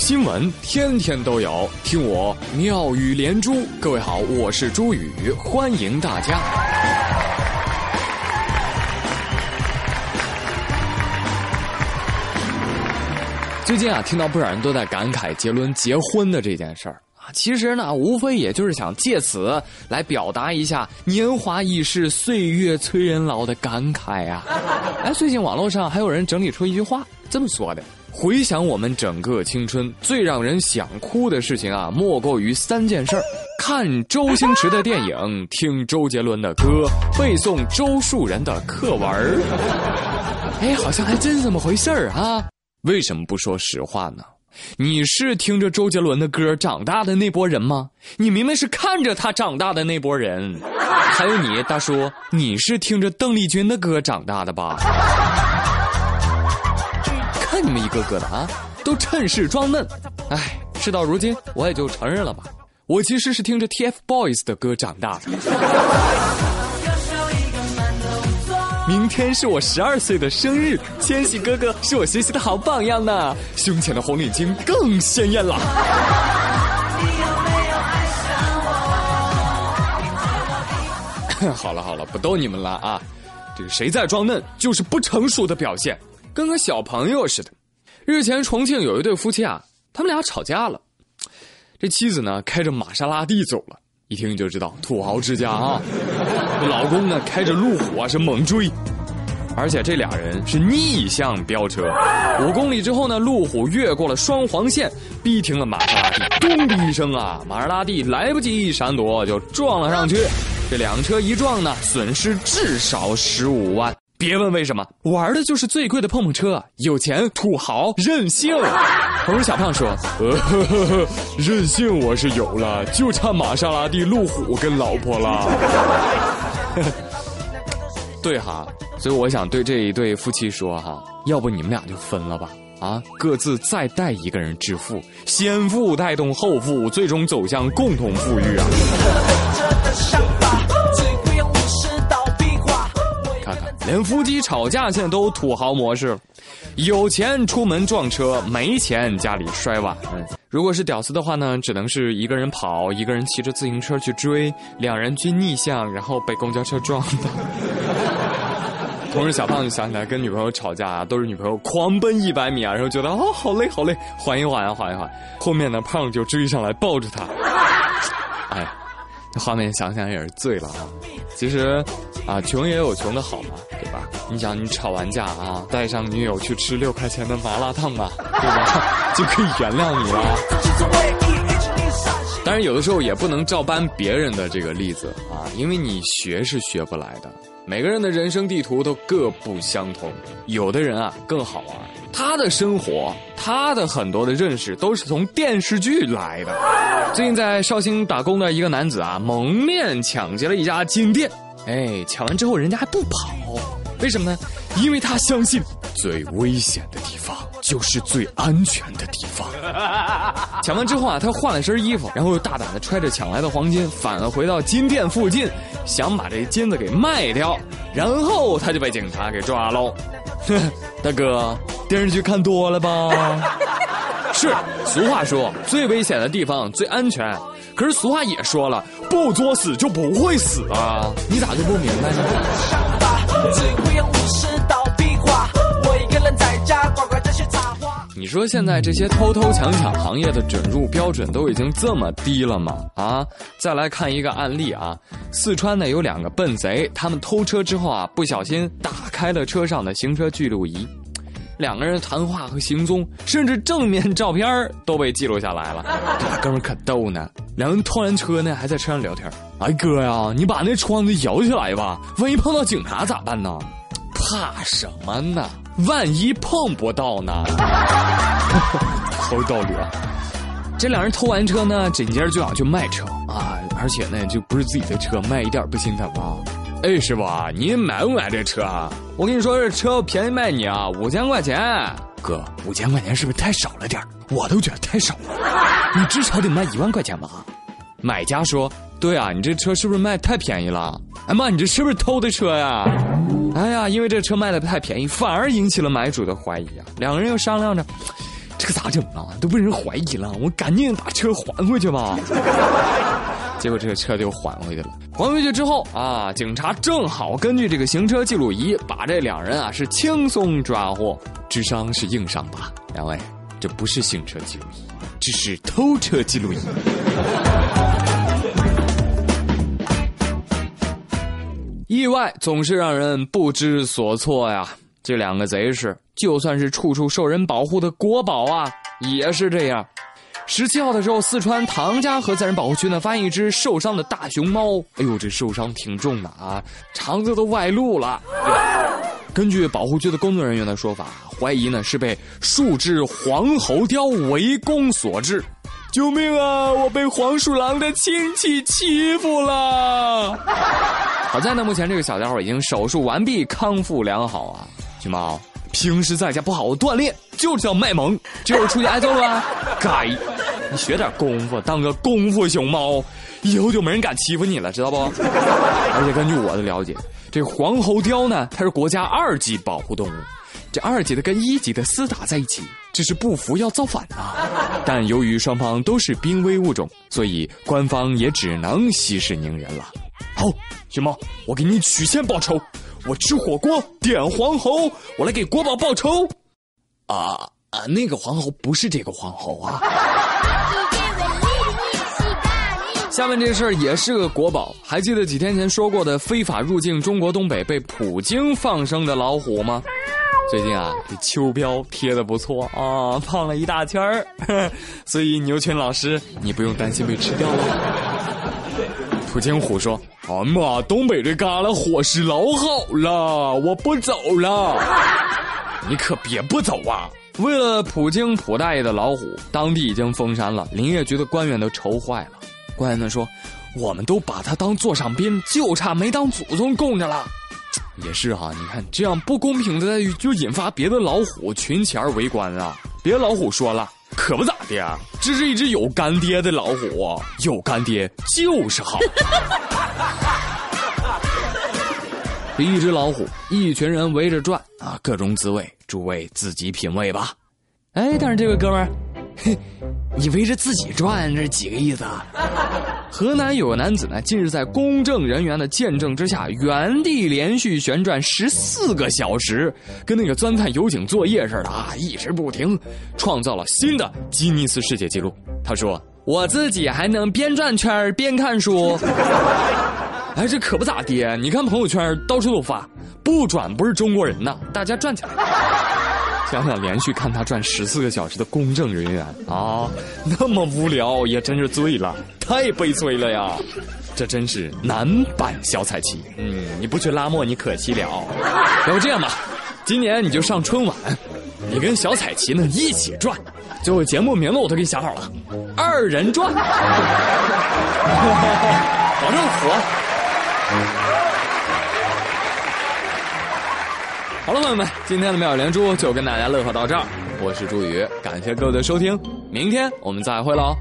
新闻天天都有，听我妙语连珠。各位好，我是朱宇，欢迎大家。最近啊，听到不少人都在感慨杰伦结婚的这件事儿啊，其实呢，无非也就是想借此来表达一下年华易逝、岁月催人老的感慨啊。哎，最近网络上还有人整理出一句话，这么说的。回想我们整个青春，最让人想哭的事情啊，莫过于三件事儿：看周星驰的电影，听周杰伦的歌，背诵周树人的课文儿。哎，好像还真是这么回事儿啊！为什么不说实话呢？你是听着周杰伦的歌长大的那波人吗？你明明是看着他长大的那波人。还有你，大叔，你是听着邓丽君的歌长大的吧？你们一个个的啊，都趁势装嫩。哎，事到如今，我也就承认了吧。我其实是听着 TFBOYS 的歌长大的。明天是我十二岁的生日，千玺哥哥是我学习的好榜样呢。胸前的红领巾更鲜艳了。好了好了，不逗你们了啊。这个谁在装嫩，就是不成熟的表现。跟个小朋友似的。日前，重庆有一对夫妻啊，他们俩吵架了。这妻子呢，开着玛莎拉蒂走了，一听就知道土豪之家啊。老公呢，开着路虎啊，是猛追，而且这俩人是逆向飙车。五公里之后呢，路虎越过了双黄线，逼停了玛莎拉蒂。咚的一声啊，玛莎拉蒂来不及闪躲，就撞了上去。这两车一撞呢，损失至少十五万。别问为什么，玩的就是最贵的碰碰车，有钱土豪任性。同时，小胖说：“呃呵呵呵，任性我是有了，就差玛莎拉蒂、路虎跟老婆了。”对哈，所以我想对这一对夫妻说哈，要不你们俩就分了吧，啊，各自再带一个人致富，先富带动后富，最终走向共同富裕啊。连夫妻吵架现在都土豪模式，有钱出门撞车，没钱家里摔碗。如果是屌丝的话呢，只能是一个人跑，一个人骑着自行车去追，两人均逆向，然后被公交车撞的。同时，小胖就想起来跟女朋友吵架啊，都是女朋友狂奔一百米啊，然后觉得哦好累好累，缓一缓啊缓一缓，后面呢胖就追上来抱着他，哎。这画面想想也是醉了啊！其实，啊，穷也有穷的好嘛，对吧？你想，你吵完架啊，带上女友去吃六块钱的麻辣烫嘛，对吧？就可以原谅你了。当然，有的时候也不能照搬别人的这个例子啊，因为你学是学不来的。每个人的人生地图都各不相同，有的人啊更好玩，他的生活，他的很多的认识都是从电视剧来的。最近在绍兴打工的一个男子啊，蒙面抢劫了一家金店，哎，抢完之后人家还不跑，为什么呢？因为他相信最危险的地方就是最安全的地方。抢完之后啊，他换了身衣服，然后又大胆的揣着抢来的黄金，返回到金店附近，想把这金子给卖掉，然后他就被警察给抓喽。大哥，电视剧看多了吧？是，俗话说最危险的地方最安全，可是俗话也说了，不作死就不会死啊！你咋就不明白呢？你说现在这些偷偷抢抢行业的准入标准都已经这么低了吗？啊，再来看一个案例啊，四川呢有两个笨贼，他们偷车之后啊，不小心打开了车上的行车记录仪，两个人谈话和行踪，甚至正面照片都被记录下来了。这俩哥们可逗呢，两人偷完车呢，还在车上聊天。哎哥呀，你把那窗子摇起来吧，万一碰到警察咋办呢？怕什么呢？万一碰不到呢？好有道理啊！这两人偷完车呢，紧接着就想去卖车啊，而且呢，就不是自己的车，卖一点不心疼啊。哎，师傅，你买不买这车啊？我跟你说，这车便宜卖你啊，五千块钱。哥，五千块钱是不是太少了点我都觉得太少了，你至少得卖一万块钱吧？买家说：“对啊，你这车是不是卖太便宜了？”哎妈，你这是不是偷的车呀？哎呀，因为这车卖的太便宜，反而引起了买主的怀疑啊！两个人又商量着，这可咋整啊？都被人怀疑了，我赶紧把车还回去吧。结果这个车就还回去了。还回去之后啊，警察正好根据这个行车记录仪，把这两人啊是轻松抓获。智商是硬伤吧？两位，这不是行车记录仪，这是偷车记录仪。意外总是让人不知所措呀。这两个贼是，就算是处处受人保护的国宝啊，也是这样。十七号的时候，四川唐家河自然保护区呢发现一只受伤的大熊猫。哎呦，这受伤挺重的啊，肠子都外露了。根据保护区的工作人员的说法，怀疑呢是被数只黄喉貂围攻所致。救命啊！我被黄鼠狼的亲戚欺负了。好在呢，目前这个小家伙已经手术完毕，康复良好啊。熊猫，平时在家不好好锻炼，就知道卖萌，这 会出去挨揍了吧？该，你学点功夫，当个功夫熊猫，以后就没人敢欺负你了，知道不？而且根据我的了解，这黄喉貂呢，它是国家二级保护动物。这二级的跟一级的厮打在一起，这是不服要造反啊！但由于双方都是濒危物种，所以官方也只能息事宁人了。好，熊猫，我给你曲线报仇，我吃火锅点黄喉，我来给国宝报仇。啊啊，那个黄喉不是这个黄喉啊！下面这事儿也是个国宝，还记得几天前说过的非法入境中国东北被普京放生的老虎吗？最近啊，这秋膘贴的不错啊，胖了一大圈儿，所以牛群老师，你不用担心被吃掉了。普京虎说：“啊妈，东北这旮旯伙食老好了，我不走了。你可别不走啊！为了普京普大爷的老虎，当地已经封山了，林业局的官员都愁坏了。官员们说，我们都把他当座上宾，就差没当祖宗供着了。”也是哈，你看这样不公平的待遇，就引发别的老虎群起而围观啊！别的老虎说了，可不咋的，这是一只有干爹的老虎，有干爹就是好。一只老虎，一群人围着转啊，各种滋味，诸位自己品味吧。哎，但是这位哥们儿。你围着自己转，这是几个意思啊？河南有个男子呢，近日在公证人员的见证之下，原地连续旋转十四个小时，跟那个钻探油井作业似的啊，一直不停，创造了新的吉尼斯世界纪录。他说：“我自己还能边转圈边看书。”哎，这可不咋的，你看朋友圈到处都发，不转不是中国人呐，大家转起来。想想连续看他转十四个小时的公证人员啊，那么无聊也真是醉了，太悲催了呀！这真是男版小彩旗。嗯，你不去拉磨你可惜了。要不这样吧，今年你就上春晚，你跟小彩旗呢一起转，最后节目名字我都给你想好了，二人转，保证火。好了，朋友们，今天的妙语连珠就跟大家乐呵到这儿。我是朱宇，感谢各位的收听，明天我们再会喽。